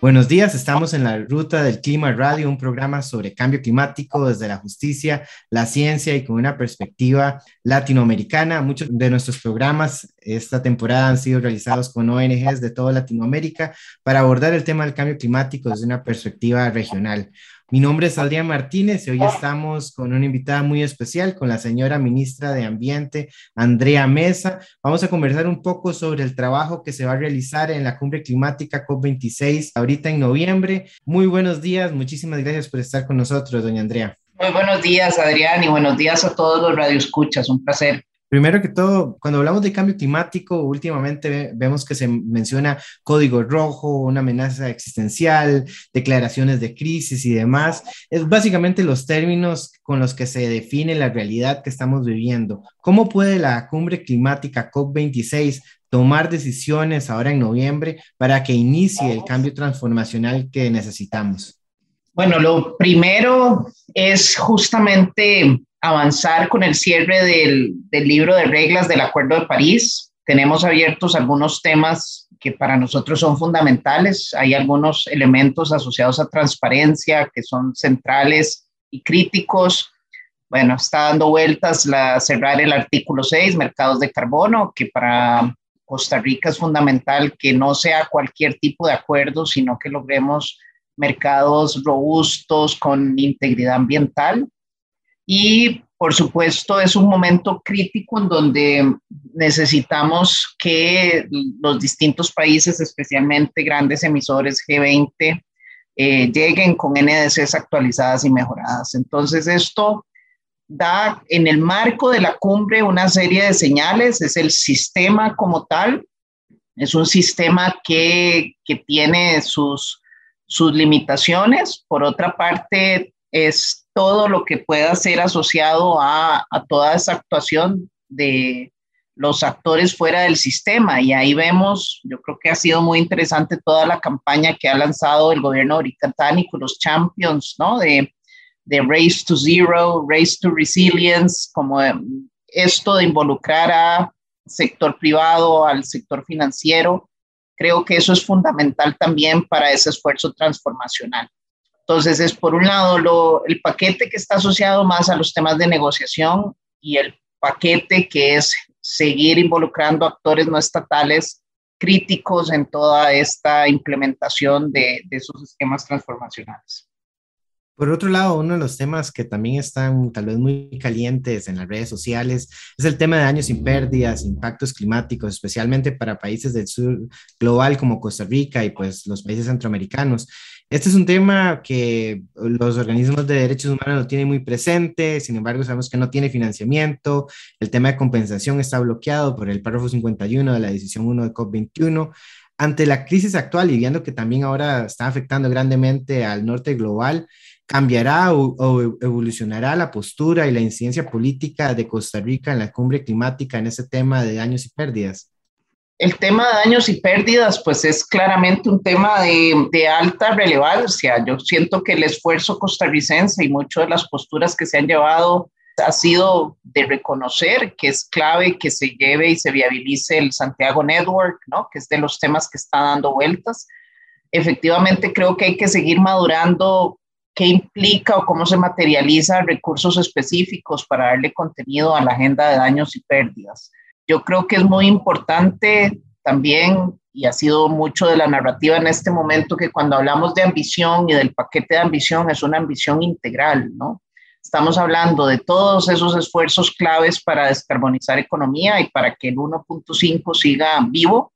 Buenos días, estamos en la Ruta del Clima Radio, un programa sobre cambio climático desde la justicia, la ciencia y con una perspectiva latinoamericana. Muchos de nuestros programas esta temporada han sido realizados con ONGs de toda Latinoamérica para abordar el tema del cambio climático desde una perspectiva regional. Mi nombre es Adrián Martínez y hoy estamos con una invitada muy especial, con la señora ministra de Ambiente, Andrea Mesa. Vamos a conversar un poco sobre el trabajo que se va a realizar en la cumbre climática COP26 ahorita en noviembre. Muy buenos días, muchísimas gracias por estar con nosotros, doña Andrea. Muy buenos días, Adrián, y buenos días a todos los radioescuchas. Un placer Primero que todo, cuando hablamos de cambio climático, últimamente vemos que se menciona código rojo, una amenaza existencial, declaraciones de crisis y demás. Es básicamente los términos con los que se define la realidad que estamos viviendo. ¿Cómo puede la cumbre climática COP26 tomar decisiones ahora en noviembre para que inicie el cambio transformacional que necesitamos? Bueno, lo primero es justamente avanzar con el cierre del, libro de reglas del Acuerdo de París. Tenemos abiertos algunos temas que para nosotros son fundamentales. Hay algunos elementos asociados a transparencia que son centrales y críticos. Bueno, está dando vueltas la, cerrar el artículo 6, mercados de carbono, que para Costa Rica es fundamental que no sea cualquier tipo de acuerdo, sino que logremos mercados robustos con integridad ambiental y por supuesto es un momento crítico en donde necesitamos que los distintos países, especialmente grandes emisores G20, eh, lleguen con NDCs actualizadas y mejoradas. Entonces esto da en el marco de la cumbre una serie de señales, es el sistema como tal, es un sistema que, que tiene sus, sus limitaciones, por otra parte es todo lo que pueda ser asociado a, toda esa actuación de los actores fuera del sistema. Y ahí vemos, yo creo que ha sido muy interesante toda la campaña que ha lanzado el gobierno británico, los champions, ¿no? De, de Race to Zero, Race to Resilience, como esto de involucrar a sector privado, al sector financiero. Creo que eso es fundamental también para ese esfuerzo transformacional. Entonces, es por un lado el paquete que está asociado más a los temas de negociación y el paquete que es seguir involucrando actores no estatales críticos en toda esta implementación de, de esos esquemas transformacionales. Por otro lado, uno de los temas que también están tal vez muy calientes en las redes sociales es el tema de daños sin pérdidas, impactos climáticos, especialmente para países del sur global como Costa Rica y pues los países centroamericanos. Este es un tema que los organismos de derechos humanos lo tienen muy presente, sin embargo sabemos que no tiene financiamiento, el tema de compensación está bloqueado por el párrafo 51 de la decisión 1 de COP21. Ante la crisis actual y viendo que también ahora está afectando grandemente al norte global, ¿cambiará o, o evolucionará la postura y la incidencia política de Costa Rica en la cumbre climática en ese tema de daños y pérdidas? El tema de daños y pérdidas, pues es claramente un tema de, alta relevancia. Yo siento que el esfuerzo costarricense y muchas de las posturas que se han llevado ha sido de reconocer que es clave que se lleve y se viabilice el Santiago Network, ¿no? que es de los temas que está dando vueltas. Efectivamente, creo que hay que seguir madurando qué implica o cómo se materializa recursos específicos para darle contenido a la agenda de daños y pérdidas. Yo creo que es muy importante también, y ha sido mucho de la narrativa en este momento, que cuando hablamos de ambición y del paquete de ambición es una ambición integral, ¿no? Estamos hablando de todos esos esfuerzos claves para descarbonizar economía y para que el 1.5 siga vivo,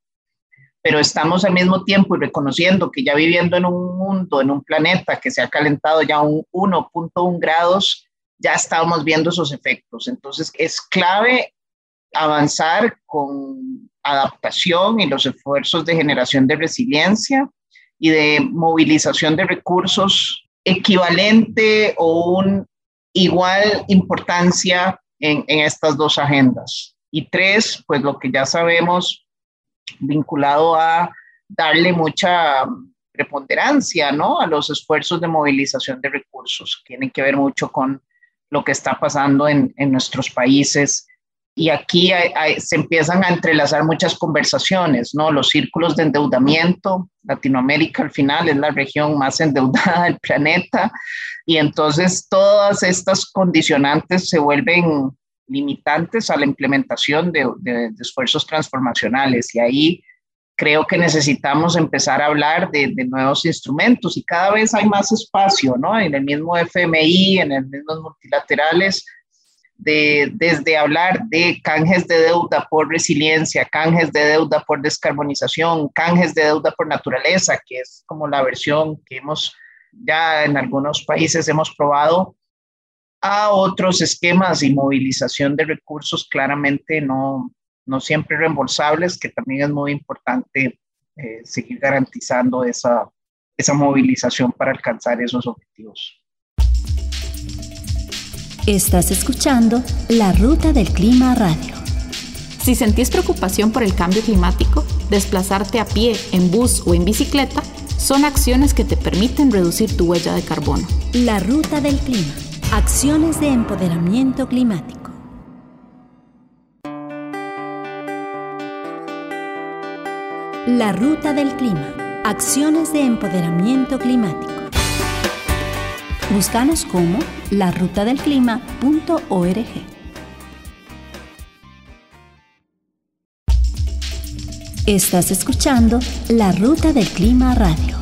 pero estamos al mismo tiempo y reconociendo que ya viviendo en un mundo, en un planeta que se ha calentado ya un 1.1 grados, ya estamos viendo esos efectos. Entonces es clave avanzar con adaptación y los esfuerzos de generación de resiliencia y de movilización de recursos equivalente o un igual importancia en, en estas dos agendas. Y tres, pues lo que ya sabemos vinculado a darle mucha preponderancia ¿no? a los esfuerzos de movilización de recursos. Tienen que ver mucho con lo que está pasando en, en nuestros países. Y aquí se empiezan a entrelazar muchas conversaciones, ¿no? Los círculos de endeudamiento. Latinoamérica al final es la región más endeudada del planeta. Y entonces todas estas condicionantes se vuelven limitantes a la implementación de, esfuerzos transformacionales. Y ahí creo que necesitamos empezar a hablar de, de, nuevos instrumentos y cada vez hay más espacio, ¿no? En el mismo FMI, en el mismos multilaterales, de, desde hablar de canjes de deuda por resiliencia, canjes de deuda por descarbonización, canjes de deuda por naturaleza, que es como la versión que hemos ya en algunos países hemos probado, a otros esquemas y movilización de recursos claramente no, no siempre reembolsables, que también es muy importante eh, seguir garantizando esa, esa movilización para alcanzar esos objetivos. Estás escuchando La Ruta del Clima Radio. Si sentís preocupación por el cambio climático, desplazarte a pie, en bus o en bicicleta son acciones que te permiten reducir tu huella de carbono. La Ruta del Clima. Acciones de empoderamiento climático. La Ruta del Clima. Acciones de empoderamiento climático. Búscanos como larutadelclima.org. Estás escuchando La Ruta del Clima Radio.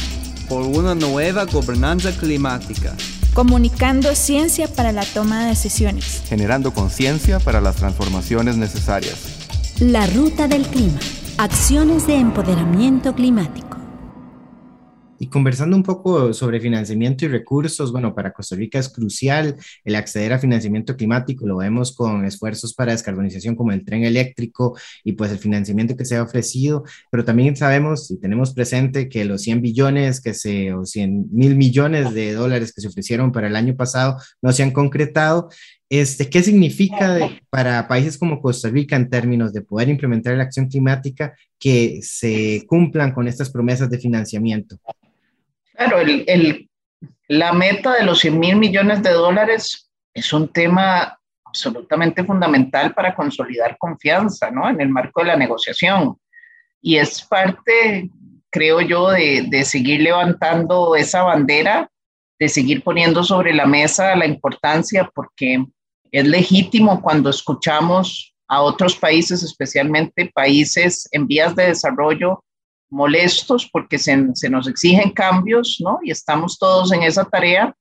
Por una nueva gobernanza climática. Comunicando ciencia para la toma de decisiones. Generando conciencia para las transformaciones necesarias. La Ruta del Clima Acciones de empoderamiento climático. Y conversando un poco sobre financiamiento y recursos, bueno, para Costa Rica es crucial el acceder a financiamiento climático, lo vemos con esfuerzos para descarbonización como el tren eléctrico y pues el financiamiento que se ha ofrecido, pero también sabemos y tenemos presente que los 100 billones que se, o 100 mil millones de dólares que se ofrecieron para el año pasado no se han concretado. Este, ¿Qué significa para países como Costa Rica en términos de poder implementar la acción climática que se cumplan con estas promesas de financiamiento? Claro, el, el, la meta de los 100 mil millones de dólares es un tema absolutamente fundamental para consolidar confianza ¿no? en el marco de la negociación. Y es parte, creo yo, de, de seguir levantando esa bandera, de seguir poniendo sobre la mesa la importancia, porque es legítimo cuando escuchamos a otros países, especialmente países en vías de desarrollo, molestos porque se, se, nos exigen cambios, ¿no? Y estamos todos en esa tarea,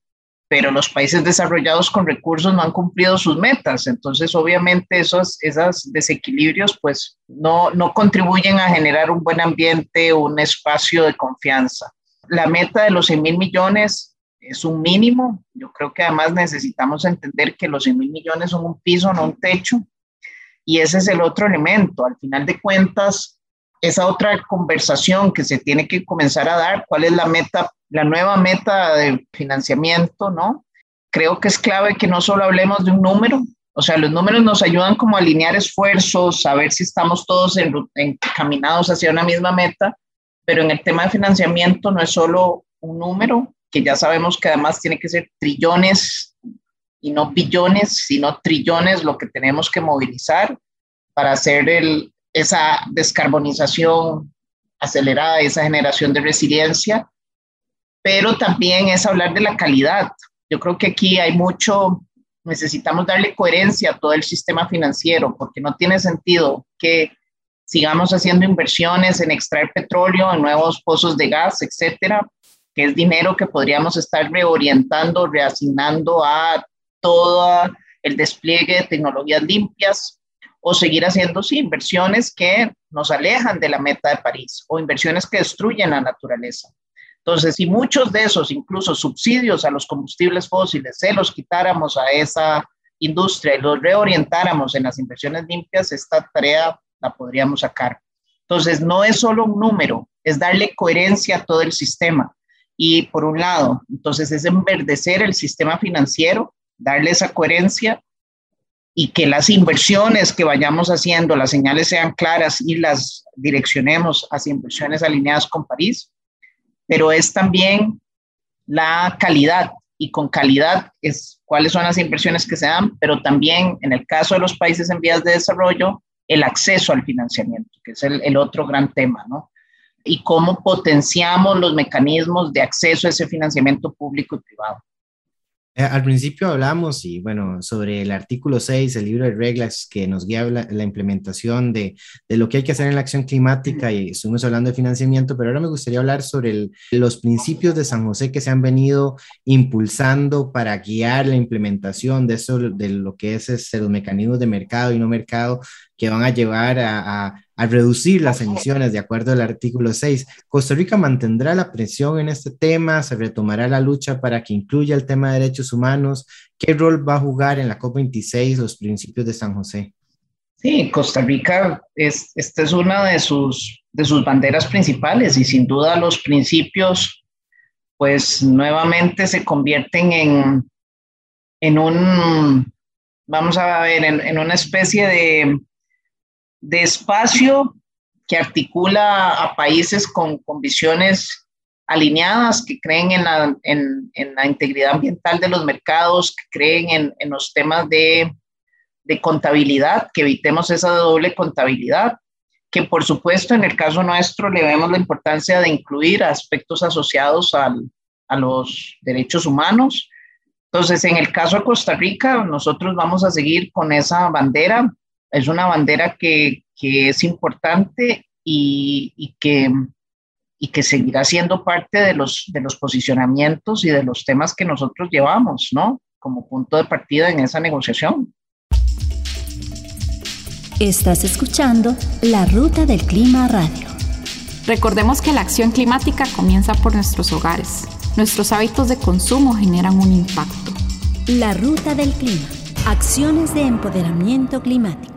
pero los países desarrollados con recursos no han cumplido sus metas. Entonces, obviamente, esos, esos desequilibrios, pues, no, no contribuyen a generar un buen ambiente, un espacio de confianza. La meta de los 100 mil millones es un mínimo. Yo creo que además necesitamos entender que los 100 mil millones son un piso, no un techo. Y ese es el otro elemento. Al final de cuentas, esa otra conversación que se tiene que comenzar a dar, cuál es la meta, la nueva meta de financiamiento, ¿no? Creo que es clave que no solo hablemos de un número, o sea, los números nos ayudan como a alinear esfuerzos, a ver si estamos todos encaminados hacia una misma meta, pero en el tema de financiamiento no es solo un número, que ya sabemos que además tiene que ser trillones y no billones, sino trillones lo que tenemos que movilizar para hacer el, esa descarbonización acelerada, esa generación de resiliencia, pero también es hablar de la calidad. Yo creo que aquí hay mucho, necesitamos darle coherencia a todo el sistema financiero, porque no tiene sentido que sigamos haciendo inversiones en extraer petróleo, en nuevos pozos de gas, etcétera, que es dinero que podríamos estar reorientando, reasignando a todo el despliegue de tecnologías limpias o seguir haciendo sí, inversiones que nos alejan de la meta de París o inversiones que destruyen la naturaleza. Entonces, si muchos de esos, incluso subsidios a los combustibles fósiles, se los quitáramos a esa industria y los reorientáramos en las inversiones limpias, esta tarea la podríamos sacar. Entonces, no es solo un número, es darle coherencia a todo el sistema. Y por un lado, entonces es enverdecer el sistema financiero, darle esa coherencia y que las inversiones que vayamos haciendo, las señales sean claras y las direccionemos hacia inversiones alineadas con París, pero es también la calidad y con calidad es cuáles son las inversiones que se dan, pero también en el caso de los países en vías de desarrollo, el acceso al financiamiento, que es el, el otro gran tema, ¿no? Y cómo potenciamos los mecanismos de acceso a ese financiamiento público y privado. Eh, al principio hablamos y bueno, sobre el artículo 6, el libro de reglas que nos guía la, implementación de, de, lo que hay que hacer en la acción climática y estuvimos hablando de financiamiento, pero ahora me gustaría hablar sobre los principios de San José que se han venido impulsando para guiar la implementación de eso, de lo que es este, los mecanismos de mercado y no mercado que van a llevar a, a, reducir las emisiones de acuerdo al artículo 6. Costa Rica mantendrá la presión en este tema, se retomará la lucha para que incluya el tema de derechos humanos. ¿Qué rol va a jugar en la COP26 los principios de San José? Sí, Costa Rica es, esta es una de sus, de sus banderas principales y sin duda los principios pues nuevamente se convierten en, en un, vamos a ver, en, en una especie de, de espacio que articula a países con, con visiones alineadas, que creen en la, en, en la, integridad ambiental de los mercados, que creen en, en los temas de, de, contabilidad, que evitemos esa doble contabilidad, que por supuesto en el caso nuestro le vemos la importancia de incluir aspectos asociados al, a los derechos humanos. Entonces, en el caso de Costa Rica, nosotros vamos a seguir con esa bandera es una bandera que, que es importante y, y, que, y que seguirá siendo parte de los, de los posicionamientos y de los temas que nosotros llevamos, ¿no? Como punto de partida en esa negociación. Estás escuchando La Ruta del Clima Radio. Recordemos que la acción climática comienza por nuestros hogares. Nuestros hábitos de consumo generan un impacto. La Ruta del Clima. Acciones de empoderamiento climático.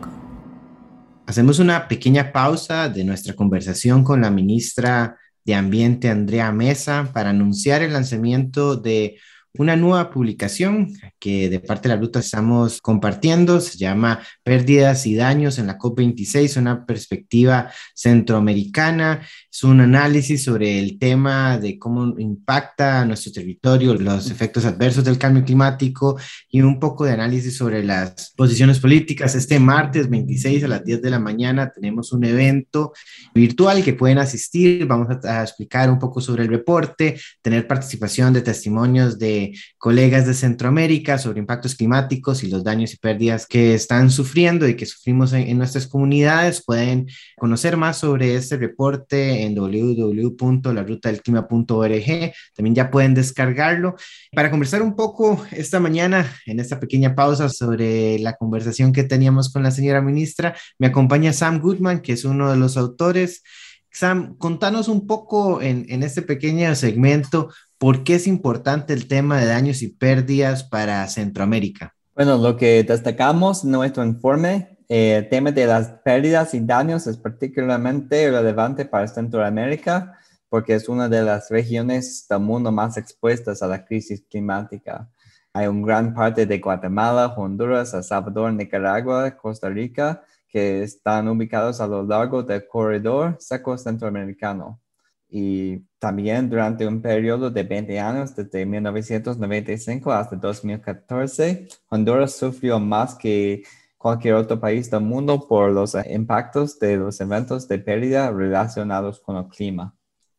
Hacemos una pequeña pausa de nuestra conversación con la ministra de Ambiente, Andrea Mesa, para anunciar el lanzamiento de una nueva publicación que de parte de la ruta estamos compartiendo, se llama Pérdidas y Daños en la COP26, una perspectiva centroamericana, es un análisis sobre el tema de cómo impacta a nuestro territorio los efectos adversos del cambio climático y un poco de análisis sobre las posiciones políticas. Este martes 26 a las 10 de la mañana tenemos un evento virtual que pueden asistir, vamos a, a explicar un poco sobre el reporte, tener participación de testimonios de colegas de Centroamérica sobre impactos climáticos y los daños y pérdidas que están sufriendo y que sufrimos en, en nuestras comunidades. Pueden conocer más sobre este reporte en www.larutadelclima.org. También ya pueden descargarlo. Para conversar un poco esta mañana, en esta pequeña pausa sobre la conversación que teníamos con la señora ministra, me acompaña Sam Goodman, que es uno de los autores. Sam, contanos un poco en, en este pequeño segmento ¿Por qué es importante el tema de daños y pérdidas para Centroamérica? Bueno, lo que destacamos en nuestro informe, el tema de las pérdidas y daños es particularmente relevante para Centroamérica porque es una de las regiones del mundo más expuestas a la crisis climática. Hay una gran parte de Guatemala, Honduras, El Salvador, Nicaragua, Costa Rica, que están ubicados a lo largo del corredor seco centroamericano y también durante un periodo de 20 años, desde 1995 hasta 2014, Honduras sufrió más que cualquier otro país del mundo por los impactos de los eventos de pérdida relacionados con el clima.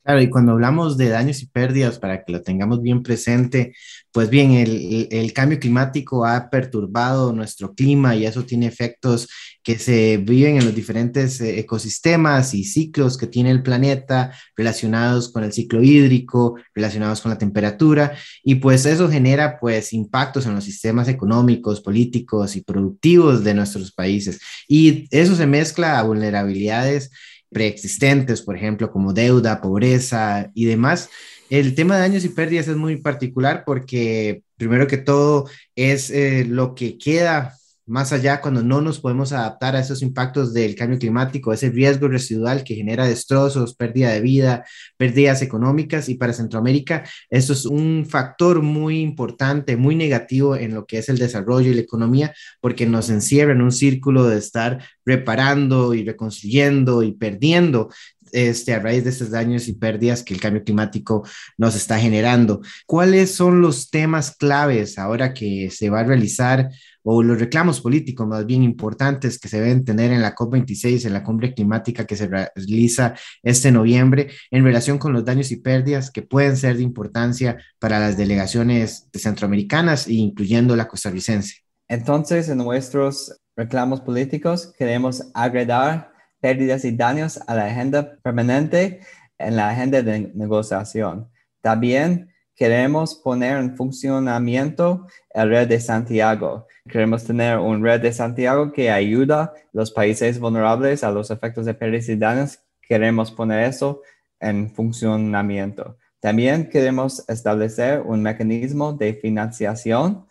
Claro, y cuando hablamos de daños y pérdidas, para que lo tengamos bien presente, pues bien, el, el, cambio climático ha perturbado nuestro clima y eso tiene efectos que se viven en los diferentes eh, ecosistemas y ciclos que tiene el planeta relacionados con el ciclo hídrico, relacionados con la temperatura, y pues eso genera pues impactos en los sistemas económicos, políticos y productivos de nuestros países. Y eso se mezcla a vulnerabilidades preexistentes, por ejemplo, como deuda, pobreza y demás. El tema de daños y pérdidas es muy particular porque, primero que todo, es eh, lo que queda más allá cuando no nos podemos adaptar a esos impactos del cambio climático, ese riesgo residual que genera destrozos, pérdida de vida, pérdidas económicas y para Centroamérica eso es un factor muy importante, muy negativo en lo que es el desarrollo y la economía porque nos encierra en un círculo de estar reparando y reconstruyendo y perdiendo este, a raíz de estos daños y pérdidas que el cambio climático nos está generando. ¿Cuáles son los temas claves ahora que se va a realizar o los reclamos políticos más bien importantes que se deben tener en la COP26, en la cumbre climática que se realiza este noviembre en relación con los daños y pérdidas que pueden ser de importancia para las delegaciones centroamericanas, incluyendo la costarricense? Entonces, en nuestros reclamos políticos queremos agregar pérdidas y daños a la agenda permanente en la agenda de negociación. También queremos poner en funcionamiento el red de Santiago. Queremos tener un red de Santiago que ayuda a los países vulnerables a los efectos de pérdidas y daños. Queremos poner eso en funcionamiento. También queremos establecer un mecanismo de financiación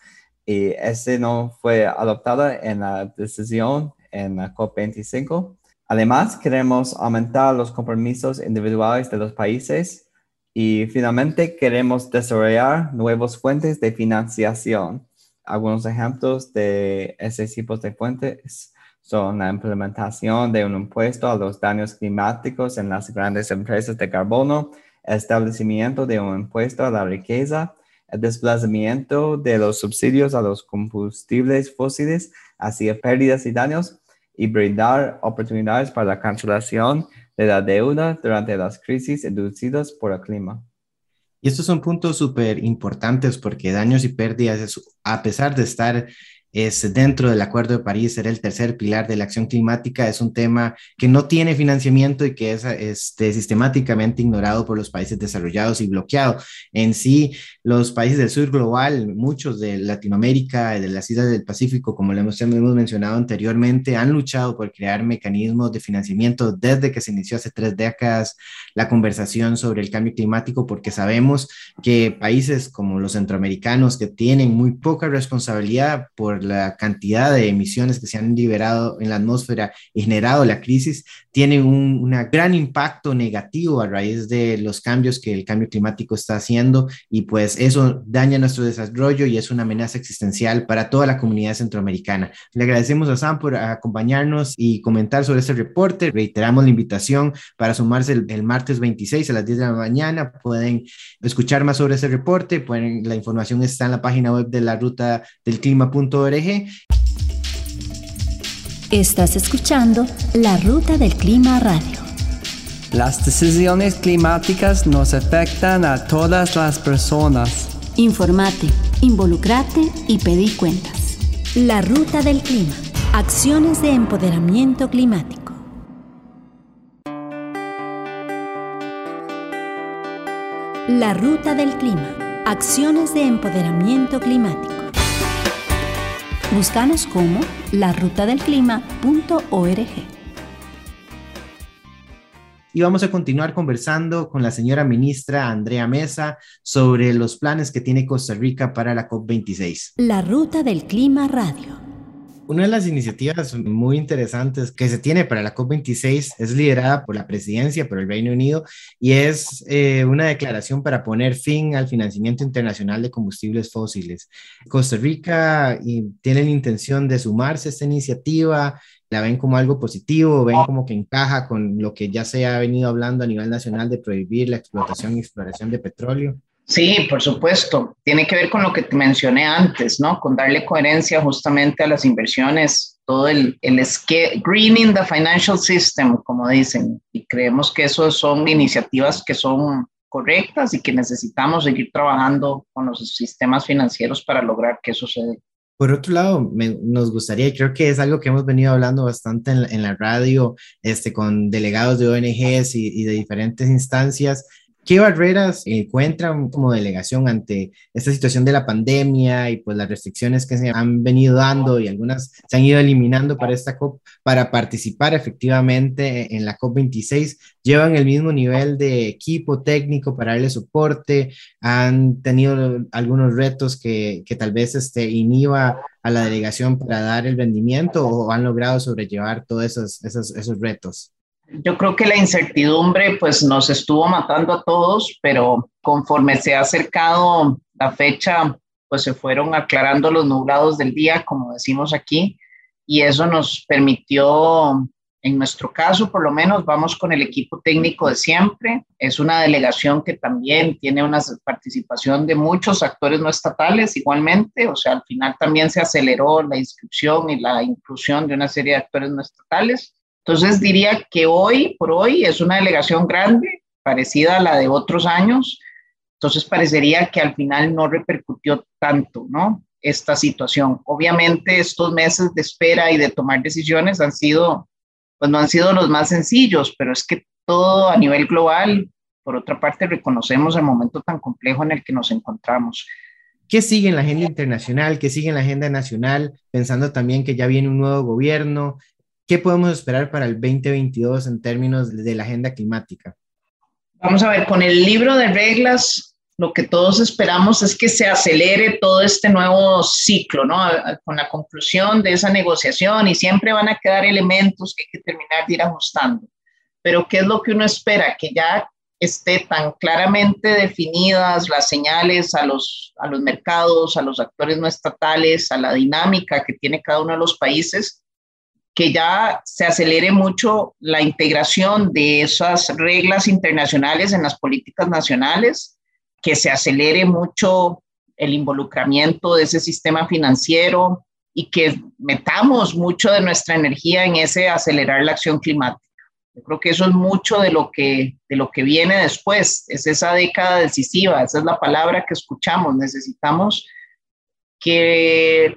y ese no fue adoptado en la decisión en la COP25 Además, queremos aumentar los compromisos individuales de los países y finalmente queremos desarrollar nuevas fuentes de financiación. Algunos ejemplos de ese tipo de fuentes son la implementación de un impuesto a los daños climáticos en las grandes empresas de carbono, establecimiento de un impuesto a la riqueza, el desplazamiento de los subsidios a los combustibles fósiles hacia pérdidas y daños y brindar oportunidades para la cancelación de la deuda durante las crisis inducidas por el clima. Y estos son puntos súper importantes porque daños y pérdidas, a pesar de estar es dentro del Acuerdo de París, ser el tercer pilar de la acción climática, es un tema que no tiene financiamiento y que es este, sistemáticamente ignorado por los países desarrollados y bloqueado. En sí, los países del sur global, muchos de Latinoamérica de las islas del Pacífico, como lo hemos, hemos mencionado anteriormente, han luchado por crear mecanismos de financiamiento desde que se inició hace tres décadas la conversación sobre el cambio climático, porque sabemos que países como los centroamericanos que tienen muy poca responsabilidad por la cantidad de emisiones que se han liberado en la atmósfera y generado la crisis, tienen un gran impacto negativo a raíz de los cambios que el cambio climático está haciendo y pues eso daña nuestro desarrollo y es una amenaza existencial para toda la comunidad centroamericana. Le agradecemos a Sam por acompañarnos y comentar sobre este reporte. Reiteramos la invitación para sumarse el, martes 26 a las 10 de la mañana. Pueden escuchar más sobre este reporte. Pueden, la información está en la página web de la ruta del clima.org Estás escuchando La Ruta del Clima Radio. Las decisiones climáticas nos afectan a todas las personas. Informate, involucrate y pedí cuentas. La Ruta del Clima. Acciones de empoderamiento climático. La Ruta del Clima. Acciones de empoderamiento climático. Búscanos como larutadelclima.org. Y vamos a continuar conversando con la señora ministra Andrea Mesa sobre los planes que tiene Costa Rica para la COP26. La Ruta del Clima Radio. Una de las iniciativas muy interesantes que se tiene para la COP26 es liderada por la presidencia, por el Reino Unido, y es eh, una declaración para poner fin al financiamiento internacional de combustibles fósiles. Costa Rica tiene la intención de sumarse a esta iniciativa, la ven como algo positivo, ven como que encaja con lo que ya se ha venido hablando a nivel nacional de prohibir la explotación y exploración de petróleo. Sí, por supuesto. Tiene que ver con lo que te mencioné antes, ¿no? Con darle coherencia justamente a las inversiones, todo el, el greening the financial system, como dicen. Y creemos que eso son iniciativas que son correctas y que necesitamos seguir trabajando con los sistemas financieros para lograr que eso suceda. Por otro lado, nos gustaría, creo que es algo que hemos venido hablando bastante en, la radio, este, con delegados de ONGs y de diferentes instancias, ¿Qué barreras encuentran como delegación ante esta situación de la pandemia y pues las restricciones que se han venido dando y algunas se han ido eliminando para esta COP para participar efectivamente en la COP26? ¿Llevan el mismo nivel de equipo técnico para darle soporte? ¿Han tenido algunos retos que, que tal vez este, inhiba a la delegación para dar el rendimiento o han logrado sobrellevar todos esos, esos, esos retos? Yo creo que la incertidumbre pues nos estuvo matando a todos, pero conforme se ha acercado la fecha, pues se fueron aclarando los nublados del día, como decimos aquí, y eso nos permitió, en nuestro caso por lo menos, vamos con el equipo técnico de siempre. Es una delegación que también tiene una participación de muchos actores no estatales igualmente, o sea, al final también se aceleró la inscripción y la inclusión de una serie de actores no estatales. Entonces diría que hoy por hoy es una delegación grande, parecida a la de otros años. Entonces parecería que al final no repercutió tanto, ¿no? Esta situación. Obviamente estos meses de espera y de tomar decisiones han sido, pues no han sido los más sencillos, pero es que todo a nivel global, por otra parte, reconocemos el momento tan complejo en el que nos encontramos. ¿Qué sigue en la agenda internacional? ¿Qué sigue en la agenda nacional? Pensando también que ya viene un nuevo gobierno, ¿Qué podemos esperar para el 2022 en términos de la agenda climática? Vamos a ver, con el libro de reglas, lo que todos esperamos es que se acelere todo este nuevo ciclo, ¿no? Con la conclusión de esa negociación y siempre van a quedar elementos que hay que terminar de ir ajustando. Pero ¿qué es lo que uno espera? Que ya esté tan claramente definidas las señales a los, a los mercados, a los actores no estatales, a la dinámica que tiene cada uno de los países, que ya se acelere mucho la integración de esas reglas internacionales en las políticas nacionales, que se acelere mucho el involucramiento de ese sistema financiero y que metamos mucho de nuestra energía en ese acelerar la acción climática. Yo creo que eso es mucho de lo que, de lo que viene después, es esa década decisiva, esa es la palabra que escuchamos, necesitamos que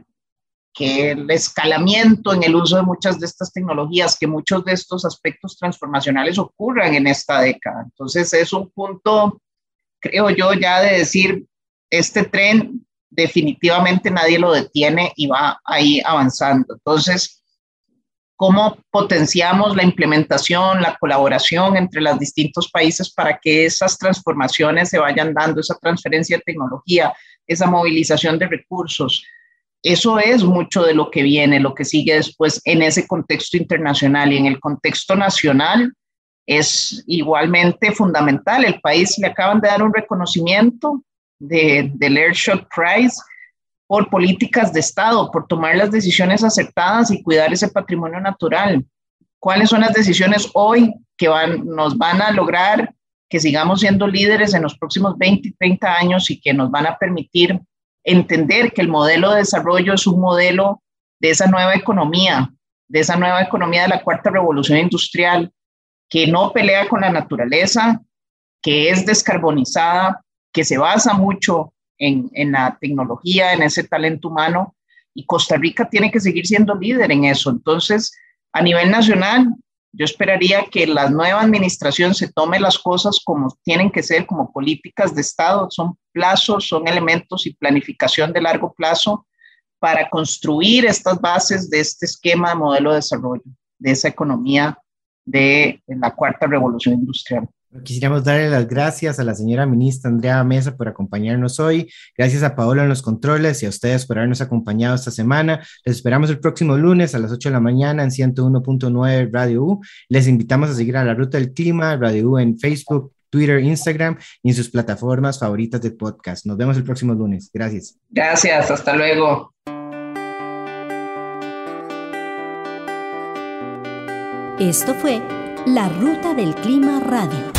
que el escalamiento en el uso de muchas de estas tecnologías, que muchos de estos aspectos transformacionales ocurran en esta década. Entonces es un punto, creo yo, ya de decir, este tren definitivamente nadie lo detiene y va ahí avanzando. Entonces, ¿cómo potenciamos la implementación, la colaboración entre los distintos países para que esas transformaciones se vayan dando, esa transferencia de tecnología, esa movilización de recursos? Eso es mucho de lo que viene, lo que sigue después en ese contexto internacional y en el contexto nacional es igualmente fundamental. El país le acaban de dar un reconocimiento de, del Airshot Prize por políticas de Estado, por tomar las decisiones acertadas y cuidar ese patrimonio natural. ¿Cuáles son las decisiones hoy que van, nos van a lograr que sigamos siendo líderes en los próximos 20 y 30 años y que nos van a permitir entender que el modelo de desarrollo es un modelo de esa nueva economía, de esa nueva economía de la cuarta revolución industrial, que no pelea con la naturaleza, que es descarbonizada, que se basa mucho en, en la tecnología, en ese talento humano, y Costa Rica tiene que seguir siendo líder en eso. Entonces, a nivel nacional, yo esperaría que la nueva administración se tome las cosas como tienen que ser, como políticas de Estado, son plazos, son elementos y planificación de largo plazo para construir estas bases de este esquema de modelo de desarrollo, de esa economía de la cuarta revolución industrial. Quisiéramos darle las gracias a la señora ministra Andrea Mesa por acompañarnos hoy. Gracias a Paola en los controles y a ustedes por habernos acompañado esta semana. Les esperamos el próximo lunes a las 8 de la mañana en 101.9 Radio U. Les invitamos a seguir a la Ruta del Clima, Radio U en Facebook, Twitter, Instagram y en sus plataformas favoritas de podcast. Nos vemos el próximo lunes. Gracias. Gracias, hasta luego. Esto fue La Ruta del Clima Radio.